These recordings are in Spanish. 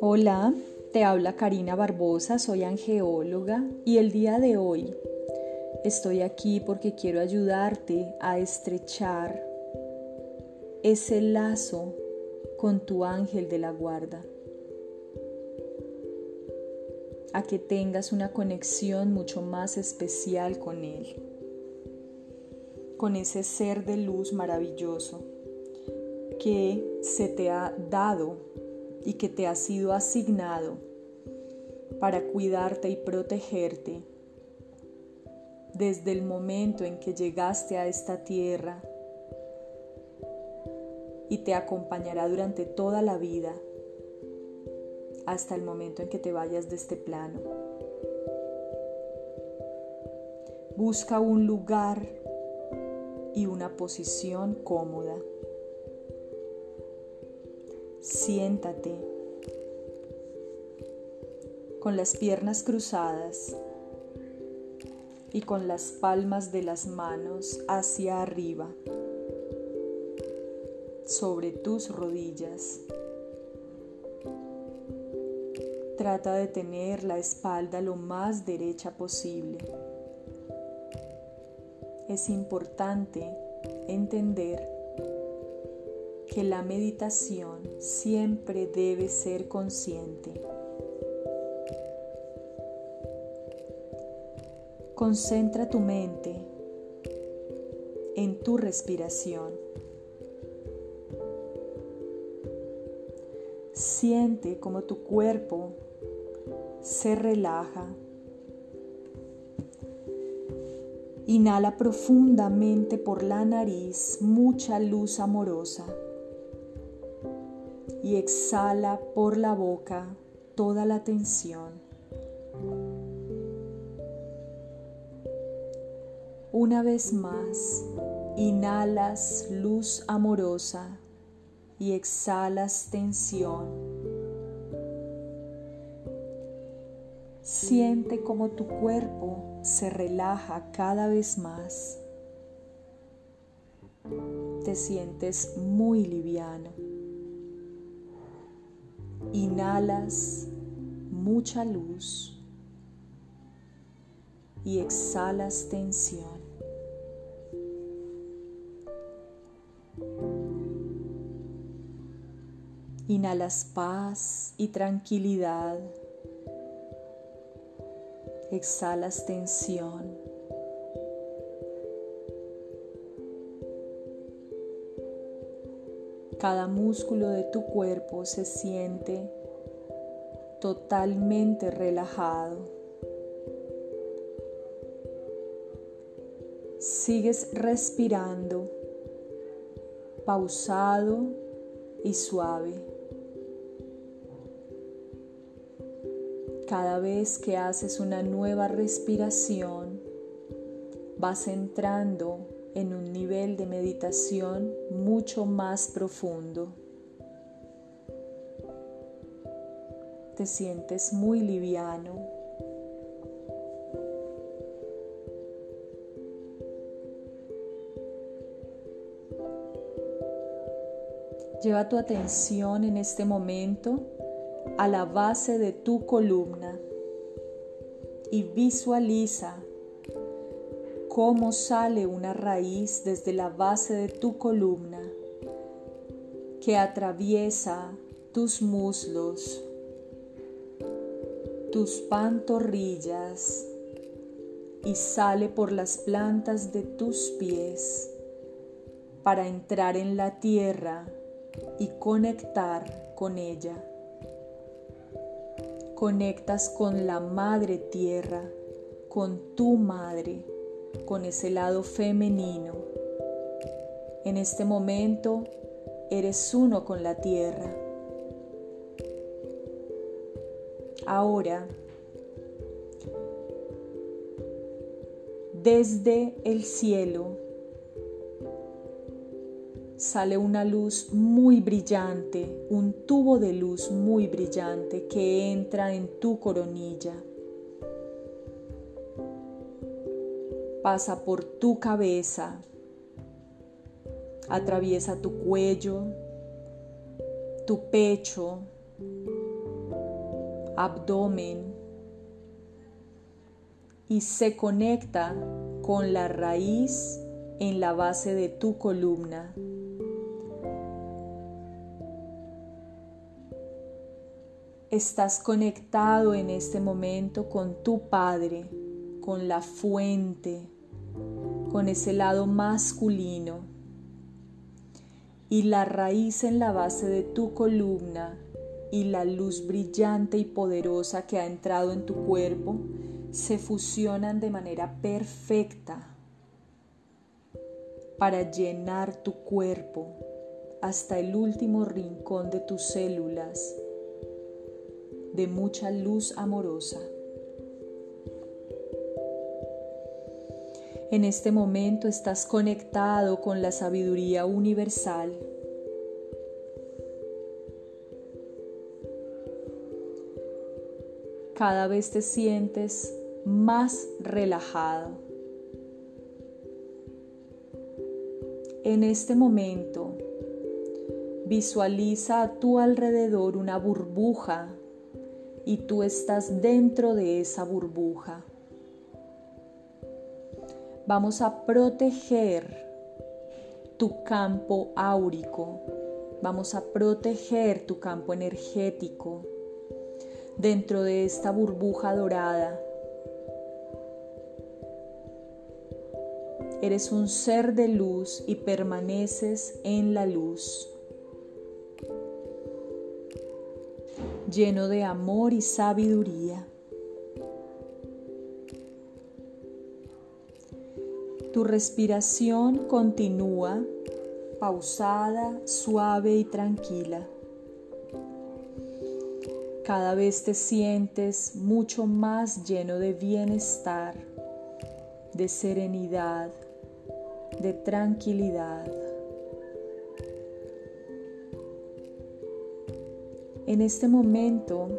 Hola, te habla Karina Barbosa, soy angeóloga y el día de hoy estoy aquí porque quiero ayudarte a estrechar ese lazo con tu ángel de la guarda, a que tengas una conexión mucho más especial con él, con ese ser de luz maravilloso que se te ha dado y que te ha sido asignado para cuidarte y protegerte desde el momento en que llegaste a esta tierra y te acompañará durante toda la vida hasta el momento en que te vayas de este plano. Busca un lugar y una posición cómoda. Siéntate con las piernas cruzadas y con las palmas de las manos hacia arriba sobre tus rodillas. Trata de tener la espalda lo más derecha posible. Es importante entender que la meditación siempre debe ser consciente. Concentra tu mente en tu respiración. Siente como tu cuerpo se relaja. Inhala profundamente por la nariz mucha luz amorosa y exhala por la boca toda la tensión. Una vez más, inhalas luz amorosa y exhalas tensión. Siente como tu cuerpo se relaja cada vez más. Te sientes muy liviano. Inhalas mucha luz y exhalas tensión. Inhalas paz y tranquilidad. Exhalas tensión. Cada músculo de tu cuerpo se siente totalmente relajado. Sigues respirando pausado y suave. Cada vez que haces una nueva respiración, vas entrando en un nivel de meditación mucho más profundo. Te sientes muy liviano. Lleva tu atención en este momento a la base de tu columna y visualiza cómo sale una raíz desde la base de tu columna que atraviesa tus muslos, tus pantorrillas y sale por las plantas de tus pies para entrar en la tierra y conectar con ella. Conectas con la madre tierra, con tu madre con ese lado femenino. En este momento eres uno con la tierra. Ahora, desde el cielo sale una luz muy brillante, un tubo de luz muy brillante que entra en tu coronilla. pasa por tu cabeza atraviesa tu cuello, tu pecho, abdomen y se conecta con la raíz en la base de tu columna. Estás conectado en este momento con tu Padre, con la fuente, con ese lado masculino. Y la raíz en la base de tu columna y la luz brillante y poderosa que ha entrado en tu cuerpo se fusionan de manera perfecta para llenar tu cuerpo hasta el último rincón de tus células de mucha luz amorosa. En este momento estás conectado con la sabiduría universal. Cada vez te sientes más relajado. En este momento, visualiza a tu alrededor una burbuja y tú estás dentro de esa burbuja. Vamos a proteger tu campo áurico, vamos a proteger tu campo energético dentro de esta burbuja dorada. Eres un ser de luz y permaneces en la luz. Lleno de amor y sabiduría. Tu respiración continúa pausada, suave y tranquila. Cada vez te sientes mucho más lleno de bienestar, de serenidad, de tranquilidad. En este momento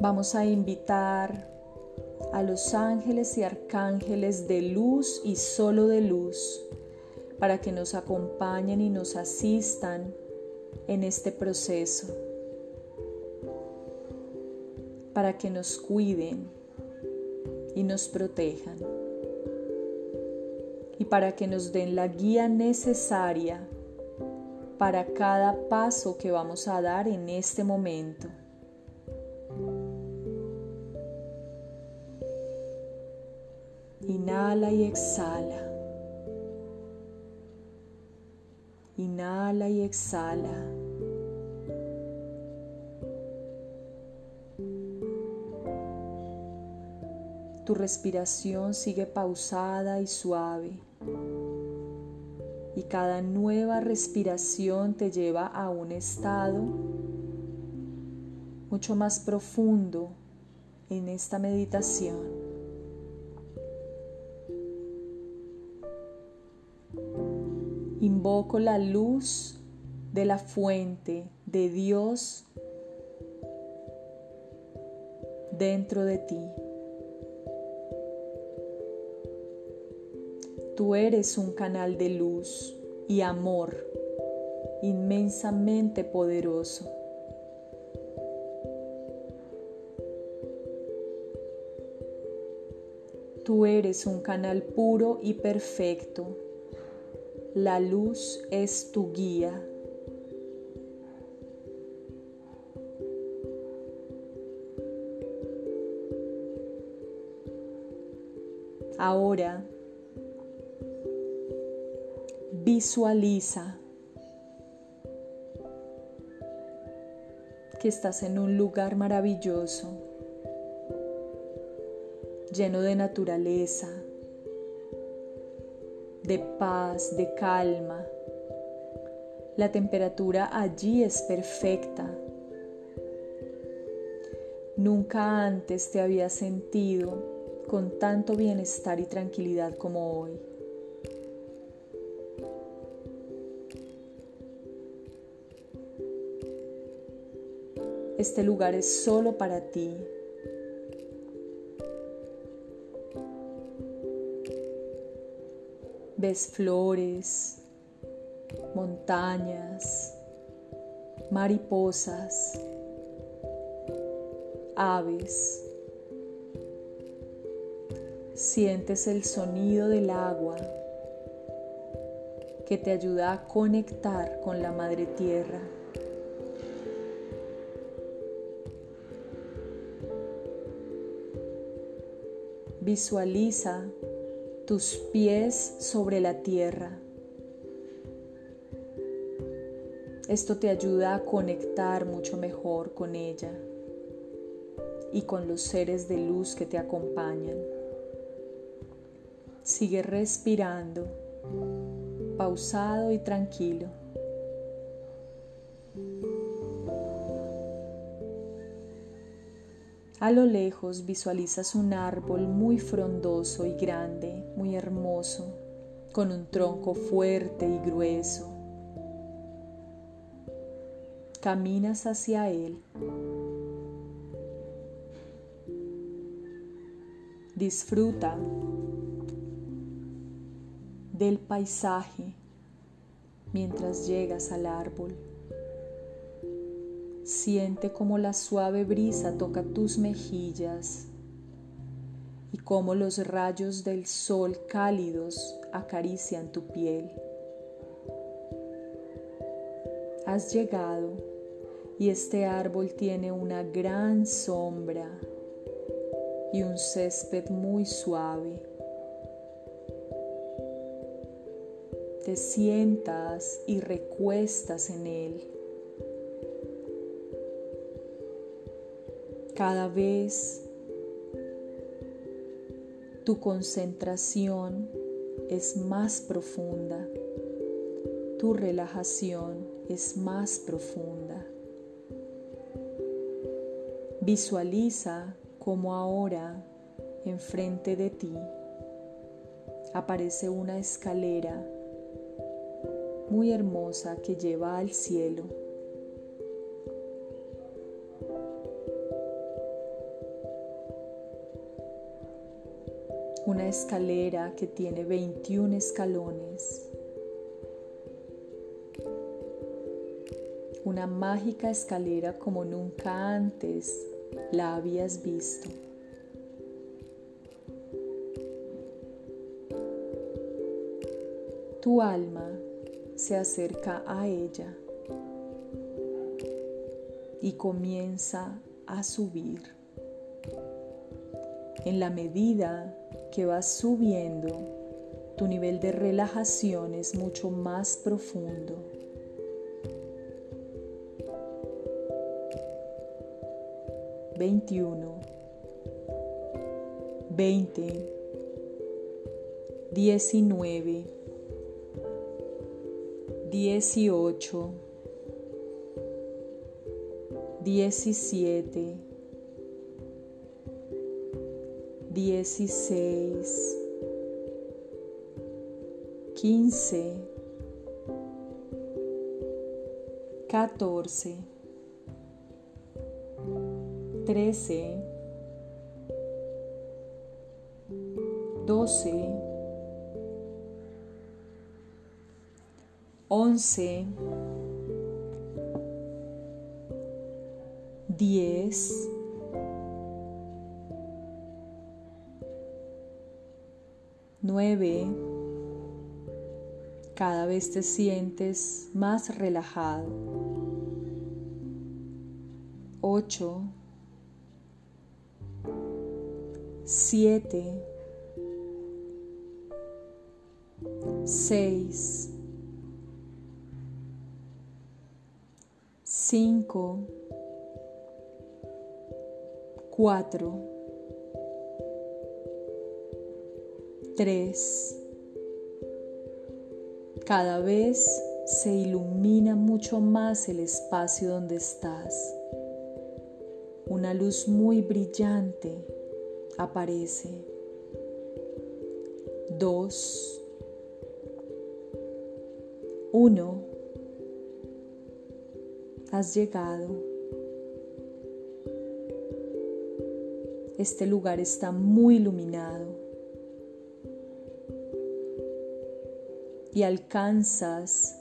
vamos a invitar a los ángeles y arcángeles de luz y solo de luz para que nos acompañen y nos asistan en este proceso, para que nos cuiden y nos protejan y para que nos den la guía necesaria para cada paso que vamos a dar en este momento. Inhala y exhala. Inhala y exhala. Tu respiración sigue pausada y suave cada nueva respiración te lleva a un estado mucho más profundo en esta meditación. Invoco la luz de la fuente de Dios dentro de ti. Tú eres un canal de luz y amor inmensamente poderoso. Tú eres un canal puro y perfecto. La luz es tu guía. Ahora Visualiza que estás en un lugar maravilloso, lleno de naturaleza, de paz, de calma. La temperatura allí es perfecta. Nunca antes te había sentido con tanto bienestar y tranquilidad como hoy. Este lugar es solo para ti. Ves flores, montañas, mariposas, aves. Sientes el sonido del agua que te ayuda a conectar con la madre tierra. Visualiza tus pies sobre la tierra. Esto te ayuda a conectar mucho mejor con ella y con los seres de luz que te acompañan. Sigue respirando, pausado y tranquilo. A lo lejos visualizas un árbol muy frondoso y grande, muy hermoso, con un tronco fuerte y grueso. Caminas hacia él. Disfruta del paisaje mientras llegas al árbol. Siente como la suave brisa toca tus mejillas y como los rayos del sol cálidos acarician tu piel. Has llegado y este árbol tiene una gran sombra y un césped muy suave. Te sientas y recuestas en él. Cada vez tu concentración es más profunda, tu relajación es más profunda. Visualiza como ahora enfrente de ti aparece una escalera muy hermosa que lleva al cielo. Una escalera que tiene 21 escalones, una mágica escalera como nunca antes la habías visto. Tu alma se acerca a ella y comienza a subir. En la medida que vas subiendo, tu nivel de relajación es mucho más profundo. Veintiuno, veinte, diecinueve, dieciocho, diecisiete, dieciséis, quince, catorce, trece, doce, once, diez, 9. Cada vez te sientes más relajado. 8. 7. 6. 5. 4. 3. Cada vez se ilumina mucho más el espacio donde estás. Una luz muy brillante aparece. 2. 1. Has llegado. Este lugar está muy iluminado. Y alcanzas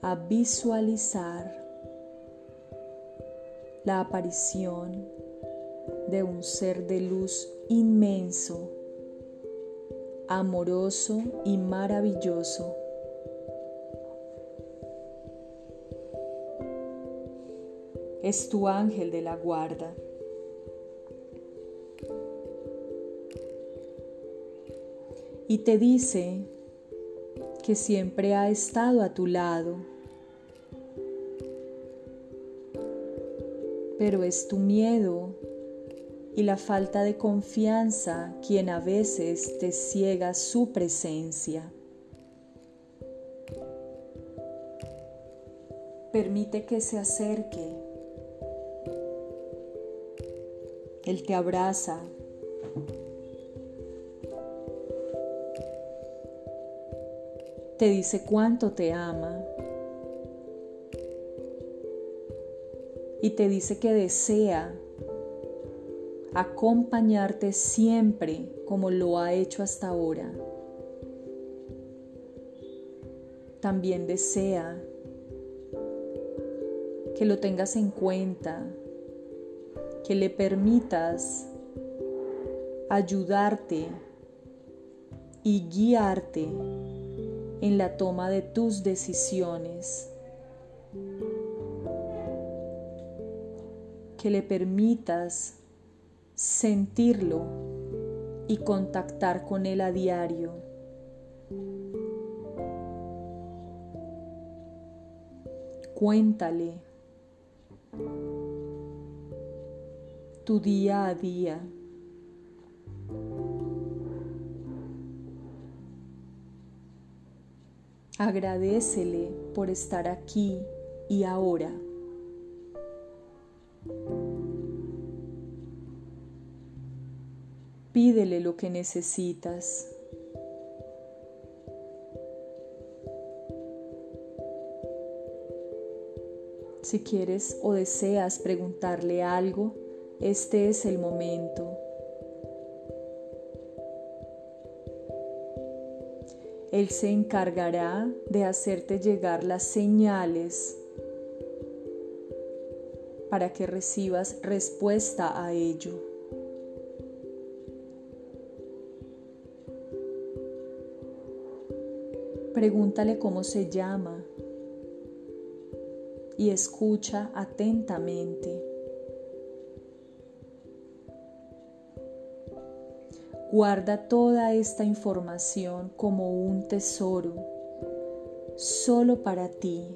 a visualizar la aparición de un ser de luz inmenso, amoroso y maravilloso. Es tu ángel de la guarda. Y te dice que siempre ha estado a tu lado pero es tu miedo y la falta de confianza quien a veces te ciega su presencia. Permite que se acerque. Él te abraza. Te dice cuánto te ama. y te dice que desea acompañarte siempre como lo ha hecho hasta ahora. También desea que lo tengas en cuenta, que le permitas ayudarte y guiarte en la toma de tus decisiones. que le permitas sentirlo y contactar con él a diario. Cuéntale tu día a día. Agradecele por estar aquí y ahora. Pídele lo que necesitas. Si quieres o deseas preguntarle algo, este es el momento. Él se encargará de hacerte llegar las señales para que recibas respuesta a ello. Pregúntale cómo se llama y escucha atentamente. Guarda toda esta información como un tesoro solo para ti.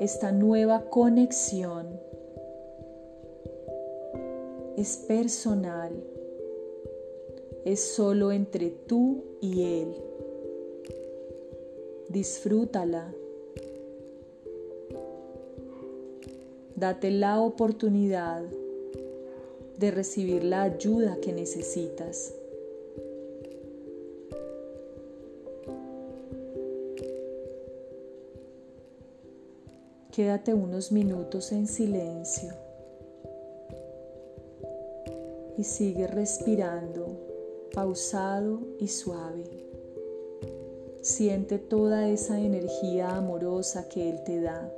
Esta nueva conexión es personal es solo entre tú y Él. Disfrútala. Date la oportunidad de recibir la ayuda que necesitas. Quédate unos minutos en silencio y sigue respirando pausado y suave. Siente toda esa energía amorosa que Él te da.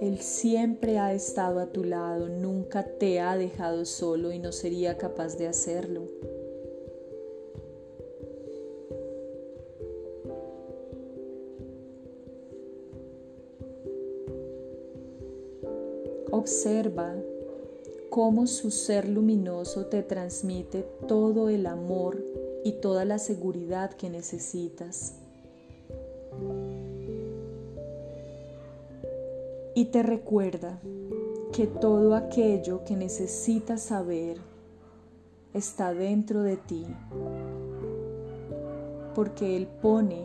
Él siempre ha estado a tu lado, nunca te ha dejado solo y no sería capaz de hacerlo. Observa cómo su ser luminoso te transmite todo el amor y toda la seguridad que necesitas. Y te recuerda que todo aquello que necesitas saber está dentro de ti, porque Él pone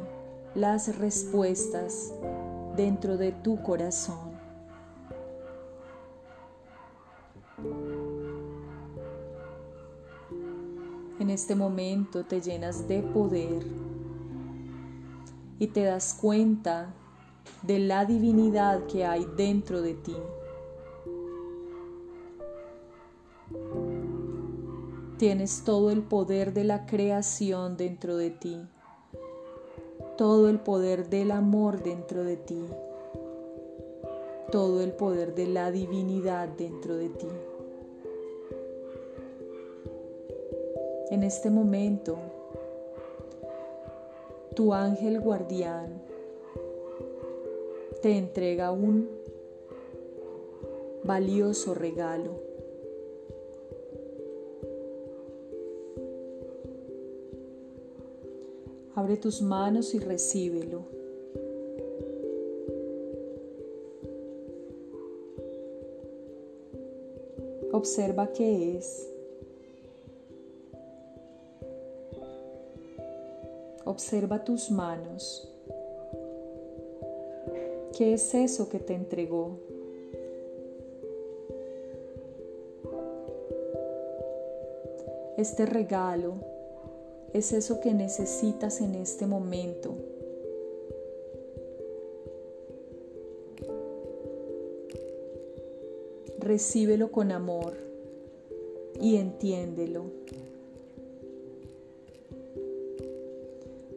las respuestas dentro de tu corazón. En este momento te llenas de poder y te das cuenta de la divinidad que hay dentro de ti. Tienes todo el poder de la creación dentro de ti, todo el poder del amor dentro de ti, todo el poder de la divinidad dentro de ti. En este momento, tu ángel guardián te entrega un valioso regalo. Abre tus manos y recíbelo. Observa qué es. Observa tus manos. ¿Qué es eso que te entregó? Este regalo es eso que necesitas en este momento. Recíbelo con amor y entiéndelo.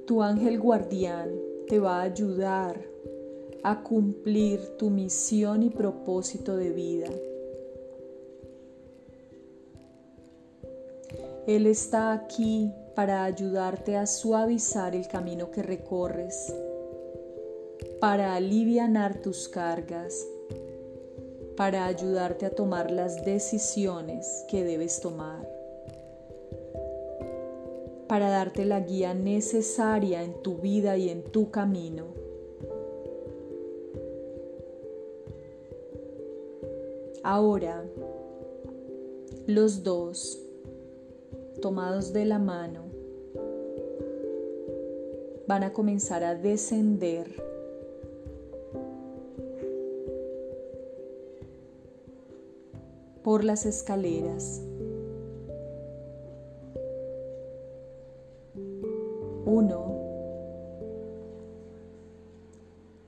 Tu ángel guardián te va a ayudar a cumplir tu misión y propósito de vida. Él está aquí para ayudarte a suavizar el camino que recorres, para alivianar tus cargas, para ayudarte a tomar las decisiones que debes tomar para darte la guía necesaria en tu vida y en tu camino. Ahora, los dos, tomados de la mano, van a comenzar a descender por las escaleras. Uno,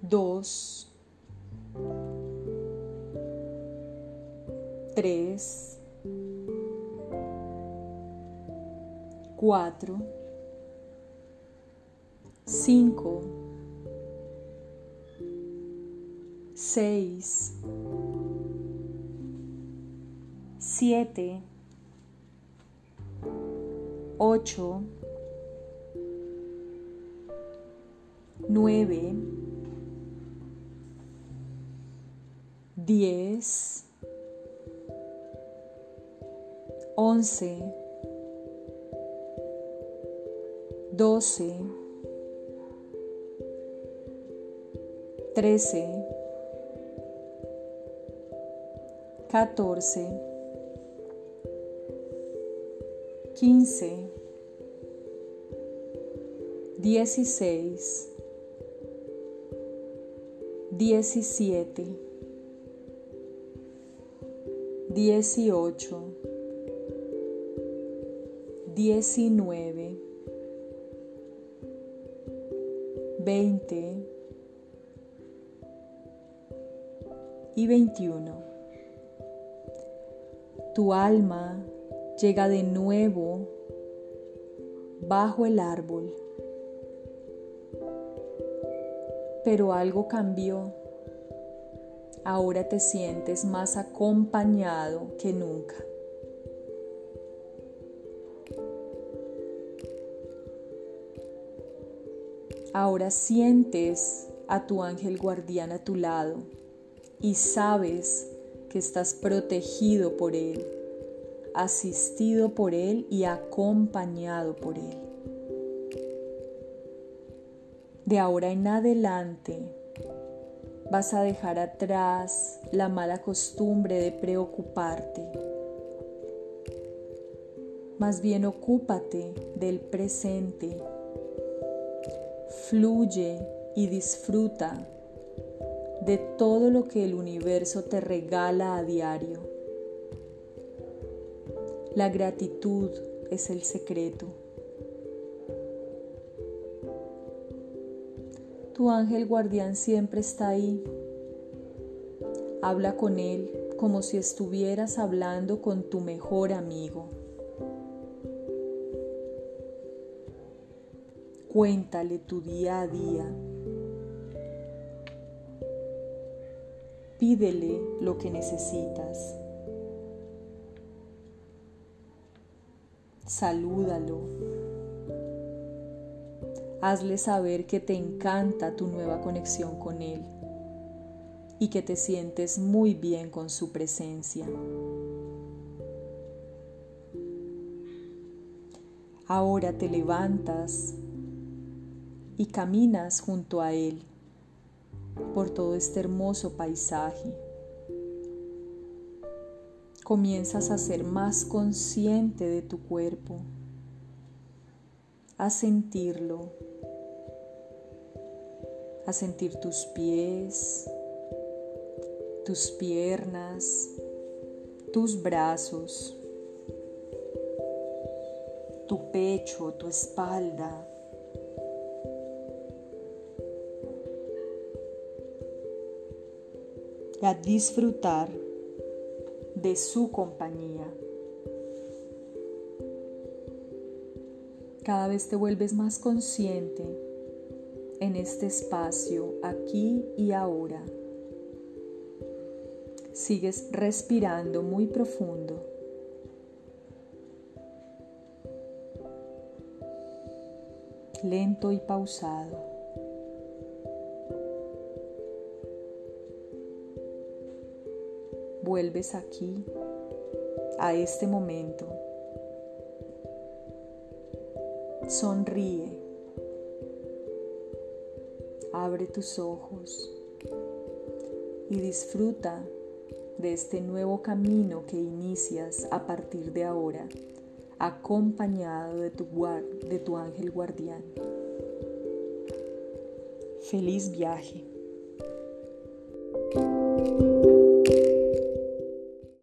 dos, tres, cuatro, cinco, seis, siete, ocho, nueve, diez, once, doce, trece, catorce, quince, dieciséis, diecisiete, dieciocho, diecinueve, veinte y veintiuno. Tu alma llega de nuevo bajo el árbol pero algo cambió. Ahora te sientes más acompañado que nunca. Ahora sientes a tu ángel guardián a tu lado y sabes que estás protegido por él, asistido por él y acompañado por él. De ahora en adelante vas a dejar atrás la mala costumbre de preocuparte. Más bien ocúpate del presente. Fluye y disfruta de todo lo que el universo te regala a diario. La gratitud es el secreto. Tu ángel guardián siempre está ahí. Habla con él como si estuvieras hablando con tu mejor amigo. Cuéntale tu día a día. Pídele lo que necesitas. Salúdalo. Hazle saber que te encanta tu nueva conexión con Él y que te sientes muy bien con su presencia. Ahora te levantas y caminas junto a Él por todo este hermoso paisaje. Comienzas a ser más consciente de tu cuerpo, a sentirlo, a sentir tus pies, tus piernas, tus brazos, tu pecho, tu espalda, a disfrutar de su compañía. Cada vez te vuelves más consciente en este espacio, aquí y ahora. Sigues respirando muy profundo. Lento y pausado. Vuelves aquí, a este momento. Sonríe. Abre tus ojos y disfruta de este nuevo camino que inicias a partir de ahora, acompañado de tu, de tu ángel guardián. Feliz viaje.